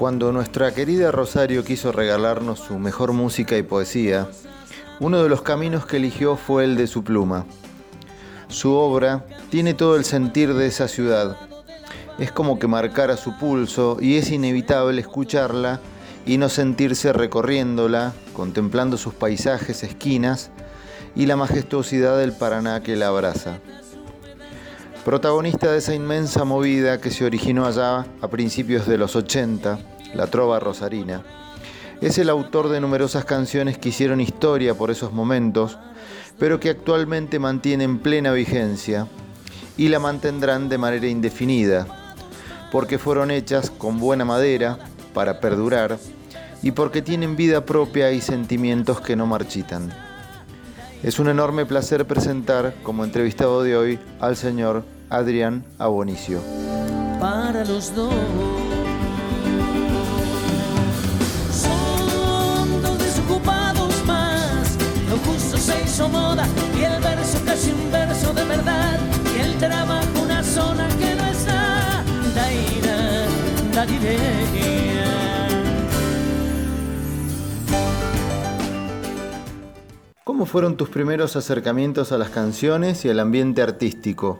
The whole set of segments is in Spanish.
Cuando nuestra querida Rosario quiso regalarnos su mejor música y poesía, uno de los caminos que eligió fue el de su pluma. Su obra tiene todo el sentir de esa ciudad. Es como que marcara su pulso y es inevitable escucharla y no sentirse recorriéndola, contemplando sus paisajes, esquinas y la majestuosidad del Paraná que la abraza. Protagonista de esa inmensa movida que se originó allá a principios de los 80, la trova rosarina, es el autor de numerosas canciones que hicieron historia por esos momentos, pero que actualmente mantienen plena vigencia y la mantendrán de manera indefinida, porque fueron hechas con buena madera para perdurar y porque tienen vida propia y sentimientos que no marchitan. Es un enorme placer presentar como entrevistado de hoy al señor Adrián Abonicio. Para los dos. ¿Cómo fueron tus primeros acercamientos a las canciones y al ambiente artístico?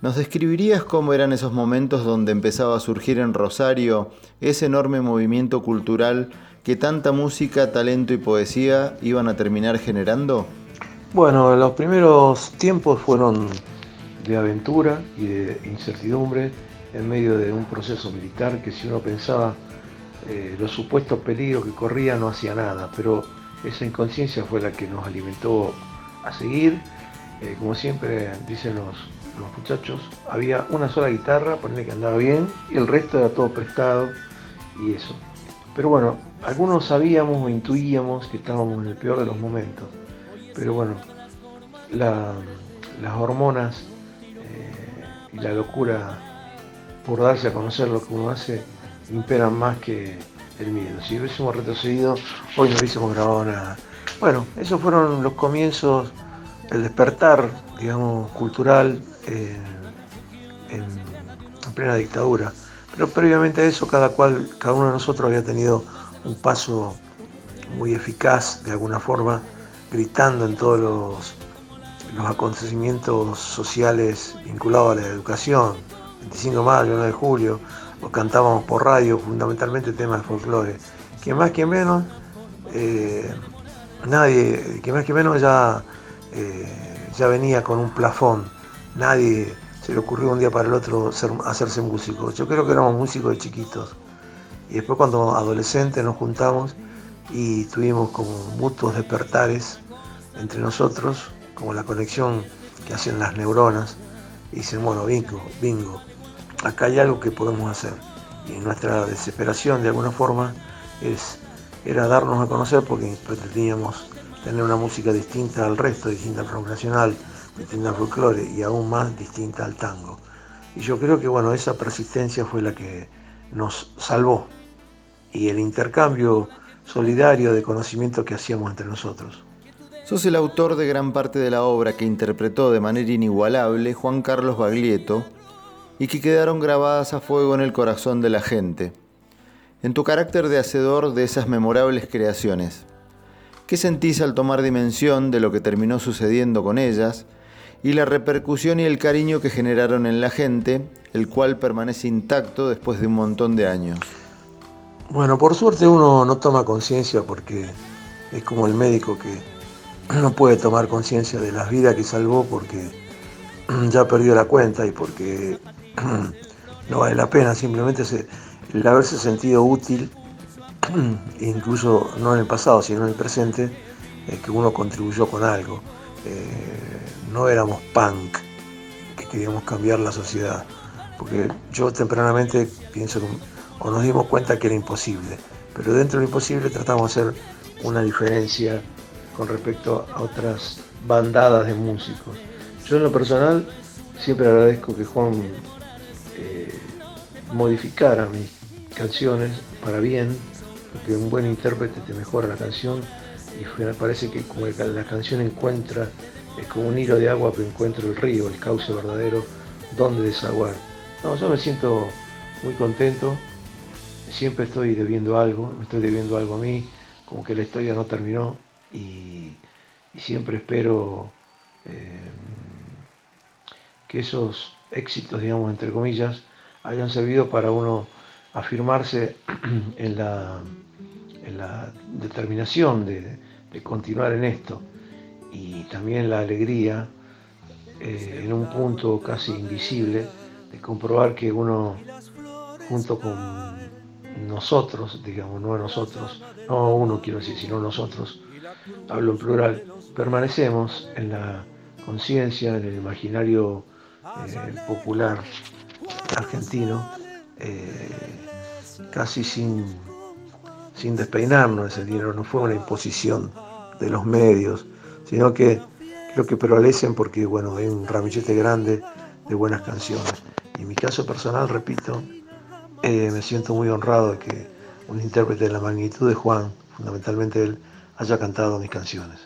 ¿Nos describirías cómo eran esos momentos donde empezaba a surgir en Rosario ese enorme movimiento cultural que tanta música, talento y poesía iban a terminar generando? Bueno, los primeros tiempos fueron de aventura y de incertidumbre en medio de un proceso militar que si uno pensaba eh, los supuestos peligros que corría no hacía nada, pero esa inconsciencia fue la que nos alimentó a seguir. Eh, como siempre dicen los, muchachos, había una sola guitarra, ponerle que andaba bien, y el resto era todo prestado y eso. Pero bueno, algunos sabíamos o intuíamos que estábamos en el peor de los momentos. Pero bueno, las hormonas eh, y la locura por darse a conocer lo que uno hace imperan más que, el miedo. Si hubiésemos retrocedido, hoy no hubiésemos grabado nada. Bueno, esos fueron los comienzos, el despertar, digamos, cultural en, plena dictadura. Pero previamente a eso, cada cual, cada uno de nosotros había tenido un paso muy eficaz, de alguna forma, gritando en todos los acontecimientos sociales vinculados a la educación, 25 de mayo, 9 de julio, cantábamos por radio, fundamentalmente temas de folclore. Que más que menos, eh, nadie, que más que menos ya, eh, ya venía con un plafón. Nadie se le ocurrió un día para el otro hacerse músico. Yo creo que éramos músicos de chiquitos. Y después cuando adolescentes nos juntamos y tuvimos como mutuos despertares entre nosotros, como la conexión que hacen las neuronas, y dicen, bueno, bingo, bingo, acá hay algo que podemos hacer. Y nuestra desesperación de alguna forma es, era darnos a conocer porque pretendíamos tener una música distinta al resto, distinta al rock nacional, distinta al folclore y aún más distinta al tango. Y yo creo que bueno, esa persistencia fue la que nos salvó y el intercambio solidario de conocimiento que hacíamos entre nosotros. Sos el autor de gran parte de la obra que interpretó de manera inigualable Juan Carlos Baglietto y que quedaron grabadas a fuego en el corazón de la gente. En tu carácter de hacedor de esas memorables creaciones, ¿qué sentís al tomar dimensión de lo que terminó sucediendo con ellas y la repercusión y el cariño que generaron en la gente, el cual permanece intacto después de un montón de años? Bueno, por suerte uno no toma conciencia porque es como el médico que no puede tomar conciencia de las vidas que salvó porque ya perdió la cuenta y porque no vale la pena, simplemente el haberse sentido útil, incluso no en el pasado, sino en el presente, que uno contribuyó con algo. Eh, no éramos punk, que queríamos cambiar la sociedad, porque yo tempranamente pienso o nos dimos cuenta que era imposible, pero dentro de lo imposible tratamos de hacer una diferencia con respecto a otras bandadas de músicos. Yo en lo personal siempre agradezco que Juan modificara mis canciones para bien, porque un buen intérprete te mejora la canción y parece que como la canción encuentra, es como un hilo de agua que encuentra el río, el cauce verdadero, donde desaguar. No, yo me siento muy contento, siempre estoy debiendo algo, me estoy debiendo algo a mí, como que la historia no terminó y, siempre espero eh, que esos éxitos, digamos, entre comillas, hayan servido para uno afirmarse en la, en la determinación de, continuar en esto. Y también la alegría eh, en un punto casi invisible de comprobar que uno junto con nosotros, digamos, no nosotros, no uno quiero decir, sino nosotros, hablo en plural, permanecemos en la conciencia, en el imaginario eh, popular argentino, eh, casi sin, sin despeinarnos ese dinero, no fue una imposición de los medios, sino que creo que prevalecen porque bueno, hay un ramillete grande de buenas canciones. Y en mi caso personal, repito, eh, me siento muy honrado de que un intérprete de la magnitud de Juan, fundamentalmente él, haya cantado mis canciones.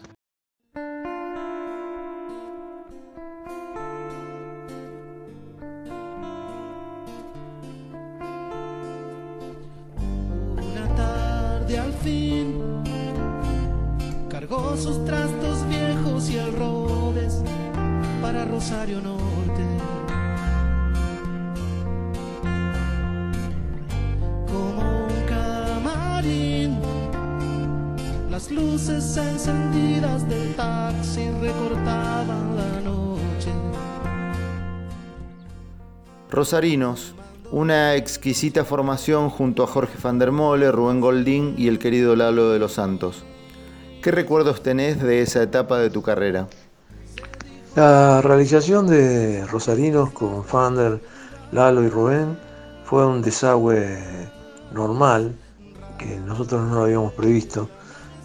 Encendidas del taxi recortaban la noche. Rosarinos, una exquisita formación junto a Jorge van der Mole, Rubén Goldín y el querido Lalo de los Santos. ¿Qué recuerdos tenés de esa etapa de tu carrera? La realización de Rosarinos con Fander, Lalo y Rubén fue un desagüe normal que nosotros no lo habíamos previsto,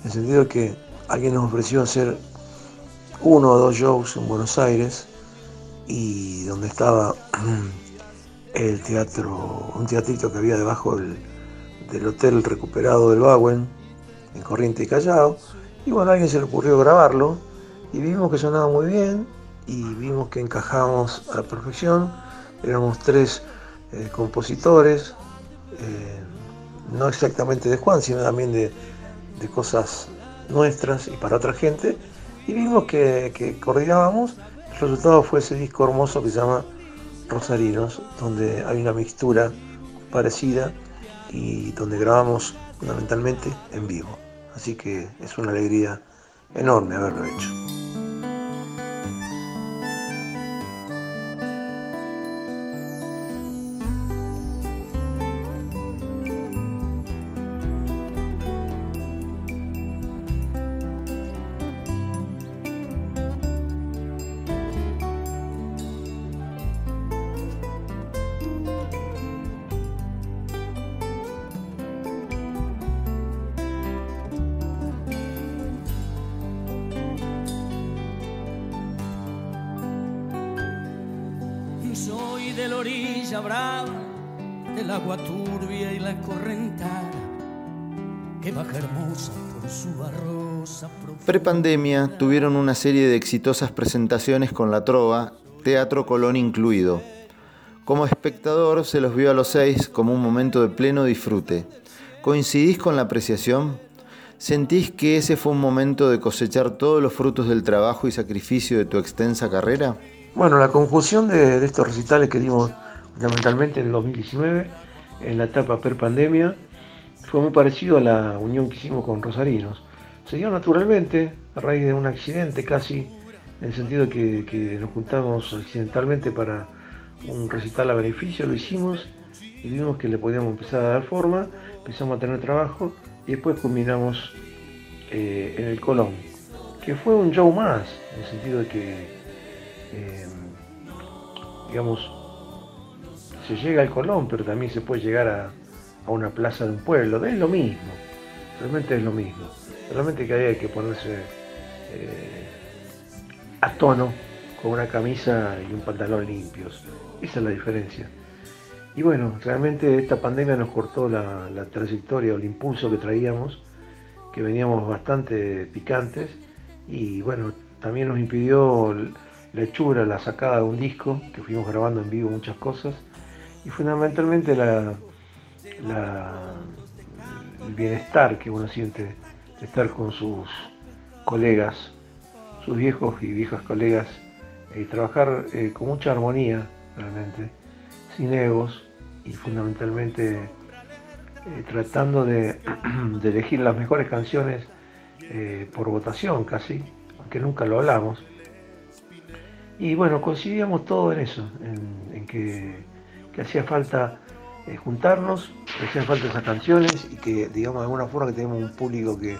en el sentido que alguien nos ofreció hacer uno o dos shows en Buenos Aires y donde estaba el teatro, un teatrito que había debajo del, hotel recuperado del Baguen, en Corriente y Callao, y bueno, alguien se le ocurrió grabarlo y vimos que sonaba muy bien y vimos que encajábamos a la perfección. Éramos tres eh, compositores, eh, no exactamente de Juan, sino también de, de, cosas nuestras y para otra gente. Y vimos que, que coordinábamos. El resultado fue ese disco hermoso que se llama Rosarinos, donde hay una mixtura parecida y donde grabamos fundamentalmente en vivo. Así que es una alegría enorme haberlo hecho. La orilla brava, del agua turbia y la correntada, que baja hermosa por su barrosa profunda. Prepandemia tuvieron una serie de exitosas presentaciones con la trova, Teatro Colón incluido. Como espectador se los vio a los seis como un momento de pleno disfrute. ¿Coincidís con la apreciación? ¿Sentís que ese fue un momento de cosechar todos los frutos del trabajo y sacrificio de tu extensa carrera? Bueno, la conjunción de, de estos recitales que dimos fundamentalmente en el 2019, en la etapa per-pandemia, fue muy parecido a la unión que hicimos con Rosarinos. Se dio naturalmente, a raíz de un accidente casi, en el sentido que, que nos juntamos accidentalmente para un recital a beneficio, lo hicimos y vimos que le podíamos empezar a dar forma, empezamos a tener trabajo y después culminamos eh, en el Colón, que fue un show más, en el sentido de que eh, digamos, se llega al Colón, pero también se puede llegar a, a, una plaza de un pueblo, es lo mismo, realmente es lo mismo, solamente que ahí hay que ponerse eh, a tono, con una camisa y un pantalón limpios. Esa es la diferencia. Y bueno, realmente esta pandemia nos cortó la, trayectoria o el impulso que traíamos, que veníamos bastante picantes y bueno, también nos impidió la hechura, la sacada de un disco, que fuimos grabando en vivo muchas cosas y fundamentalmente la, el bienestar que uno siente de estar con sus colegas, sus viejos y viejas colegas, y trabajar eh, con mucha armonía realmente, sin egos y fundamentalmente eh, tratando de, elegir las mejores canciones eh, por votación casi, aunque nunca lo hablamos. Y bueno, coincidíamos todo en eso, en, que, hacía falta eh, juntarnos, que hacían falta esas canciones y que digamos de alguna forma que tenemos un público que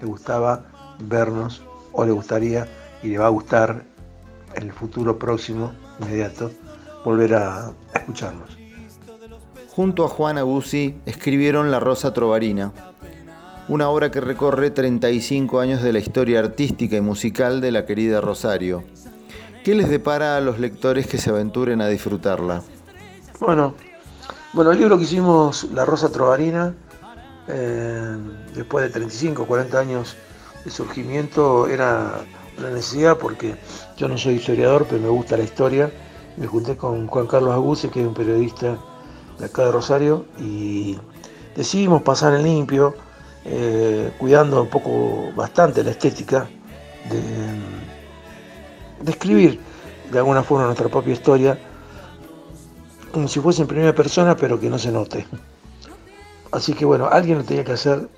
le gustaba vernos o le gustaría y le va a gustar en el futuro próximo, inmediato, volver a escucharnos. Junto a Juan Aguzzi escribieron La Rosa Trovarina, una obra que recorre 35 años de la historia artística y musical de la querida Rosario. ¿Qué les depara a los lectores que se aventuren a disfrutarla? Bueno, bueno el libro que hicimos, La Rosa Trovarina, eh, después de 35, 40 años de surgimiento, era una necesidad porque yo no soy historiador, pero me gusta la historia. Me junté con Juan Carlos Aguse, que es un periodista de acá de Rosario, y decidimos pasar en limpio, eh, cuidando un poco bastante la estética de, de, escribir de alguna forma nuestra propia historia, como si fuese en primera persona, pero que no se note. Así que bueno, alguien lo tenía que hacer,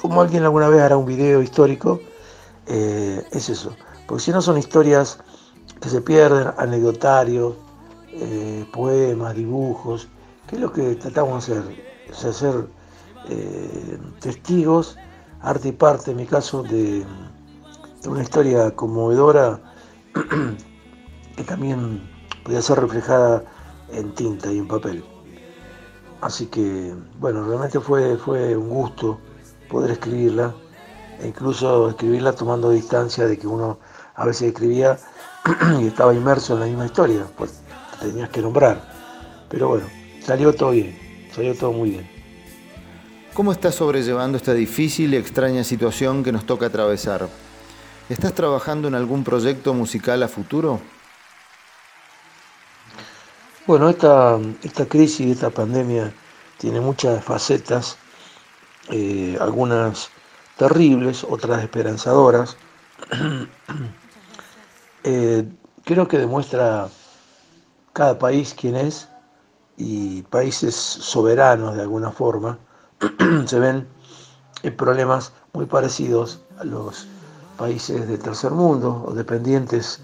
como alguien alguna vez hará un video histórico, eh, es eso. Porque si no son historias que se pierden, anecdotarios, eh, poemas, dibujos, que es lo que tratamos de hacer, es hacer eh, testigos, arte y parte, en mi caso, de, una historia conmovedora que también podía ser reflejada en tinta y en papel. Así que, bueno, realmente fue, fue un gusto poder escribirla, e incluso escribirla tomando distancia de que uno a veces escribía y estaba inmerso en la misma historia, pues tenías que nombrar. Pero bueno, salió todo bien, salió todo muy bien. ¿Cómo estás sobrellevando esta difícil y extraña situación que nos toca atravesar? ¿Estás trabajando en algún proyecto musical a futuro? Bueno, esta, esta crisis, esta pandemia tiene muchas facetas, eh, algunas terribles, otras esperanzadoras. Eh, creo que demuestra cada país quién es y países soberanos de alguna forma se ven en problemas muy parecidos a los países del tercer mundo o dependientes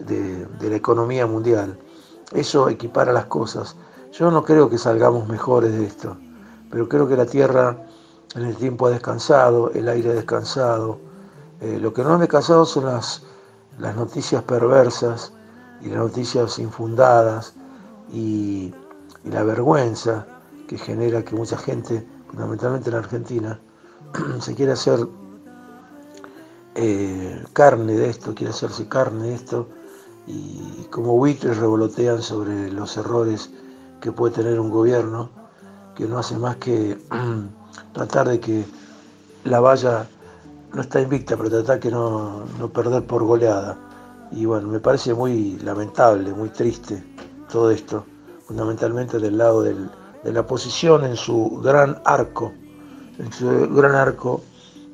de, de la economía mundial. Eso equipara las cosas. Yo no creo que salgamos mejores de esto, pero creo que la Tierra en el tiempo ha descansado, el aire ha descansado. Eh, lo que no ha descansado son las las noticias perversas y las noticias infundadas y, la vergüenza que genera que mucha gente, fundamentalmente en Argentina, se quiere hacer eh, carne de esto, quiere hacerse carne de esto y como buitres revolotean sobre los errores que puede tener un gobierno que no hace más que tratar de que la valla no está invicta, pero tratar que no, no perder por goleada. Y bueno, me parece muy lamentable, muy triste todo esto, fundamentalmente del lado de la oposición en su gran arco, en su gran arco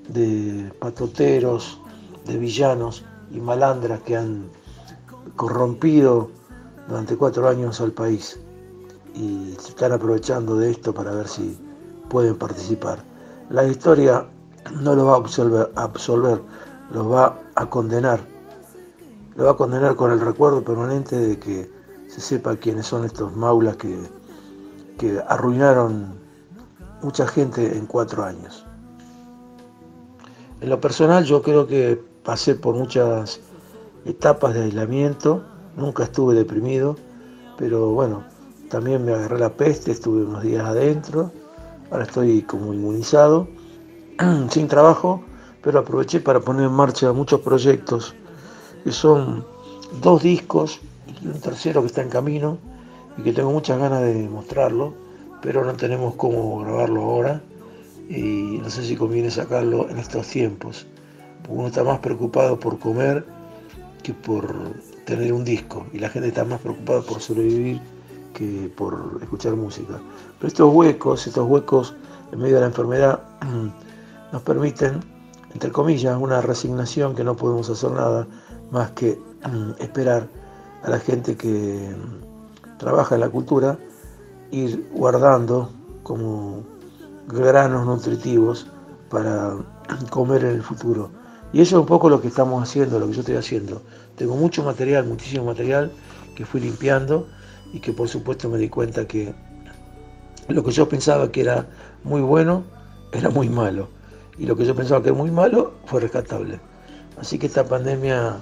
de patoteros, de villanos y malandras que han corrompido durante cuatro años al país y se están aprovechando de esto para ver si pueden participar. La historia no lo va a absolver, absolver, va a condenar. Lo va a condenar con el recuerdo permanente de que se sepa quiénes son estos maulas que, que arruinaron mucha gente en cuatro años. En lo personal yo creo que pasé por muchas etapas de aislamiento, nunca estuve deprimido, pero bueno, también me agarré la peste, estuve unos días adentro, ahora estoy como inmunizado sin trabajo, pero aproveché para poner en marcha muchos proyectos, que son dos discos y un tercero que está en camino y que tengo muchas ganas de mostrarlo, pero no tenemos cómo grabarlo ahora y no sé si conviene sacarlo en estos tiempos, uno está más preocupado por comer que por tener un disco y la gente está más preocupada por sobrevivir que por escuchar música. Pero estos huecos, estos huecos en medio de la enfermedad nos permiten, entre comillas, una resignación que no podemos hacer nada más que esperar a la gente que trabaja en la cultura ir guardando como granos nutritivos para comer en el futuro. Y eso es un poco lo que estamos haciendo, lo que yo estoy haciendo. Tengo mucho material, muchísimo material que fui limpiando y que por supuesto me di cuenta que lo que yo pensaba que era muy bueno era muy malo. Y lo que yo pensaba que era muy malo fue rescatable. Así que esta pandemia,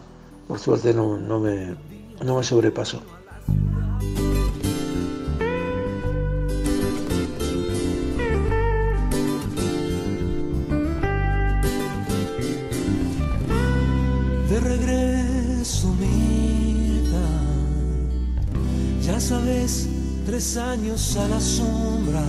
por suerte, no, no me, no me sobrepasó. Tres años a la sombra.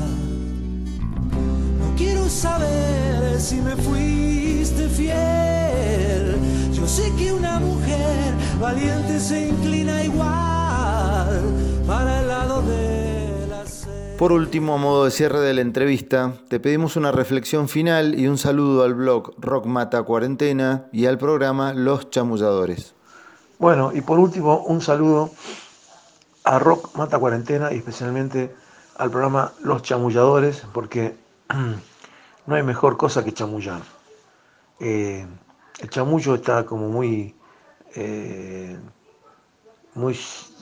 No quiero saber si me fuiste fiel. Yo sé que una mujer valiente se inclina igual para el lado de la sed. Por último, a modo de cierre de la entrevista, te pedimos una reflexión final y un saludo al blog Rock Mata Cuarentena y al programa Los Chamulladores. Bueno, y por último, un saludo a Rock Mata Cuarentena y especialmente al programa Los Chamulladores, porque no hay mejor cosa que chamullar. Eh, el chamullo está como muy, eh, muy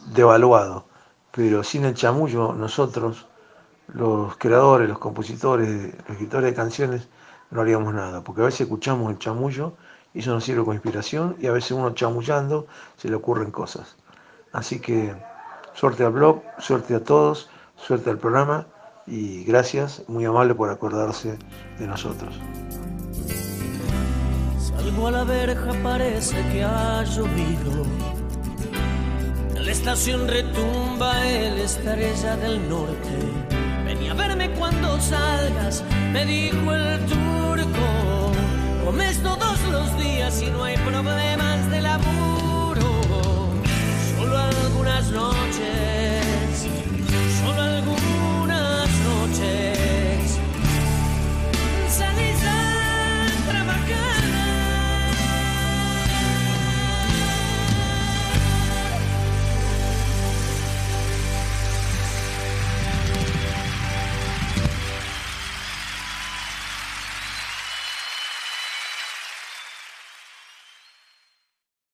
devaluado, pero sin el chamullo nosotros, los creadores, los compositores, los escritores de canciones, no haríamos nada, porque a veces escuchamos el chamullo y eso nos sirve como inspiración y a veces uno chamullando se le ocurren cosas. Así que suerte al blog, suerte a todos, suerte al programa y gracias, muy amable por acordarse de nosotros. Salgo a la verja, parece que ha llovido. En la estación retumba el estrella del norte. Ven a verme cuando salgas, me dijo el turco.